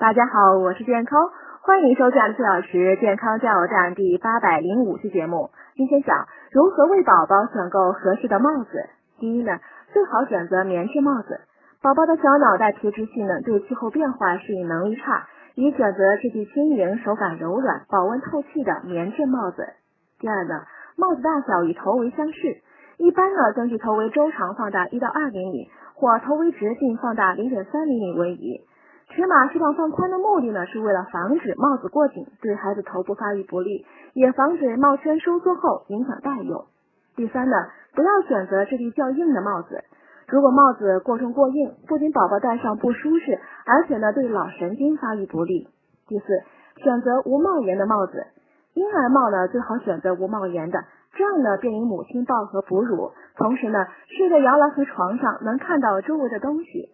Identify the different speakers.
Speaker 1: 大家好，我是健康，欢迎收看四小时健康加油站第八百零五期节目。今天讲如何为宝宝选购合适的帽子。第一呢，最好选择棉质帽子。宝宝的小脑袋皮质细嫩，对气候变化适应能力差，宜选择质地轻盈、手感柔软、保温透气的棉质帽子。第二呢，帽子大小与头围相适，一般呢根据头围周长放大一到二厘米，或头围直径放大零点三厘米为宜。尺码适当放宽的目的呢，是为了防止帽子过紧，对孩子头部发育不利，也防止帽圈收缩后影响戴用。第三呢，不要选择质地较硬的帽子，如果帽子过重过硬，不仅宝宝戴上不舒适，而且呢对脑神经发育不利。第四，选择无帽檐的帽子，婴儿帽呢最好选择无帽檐的，这样呢便于母亲抱和哺乳，同时呢睡在摇篮和床上能看到周围的东西。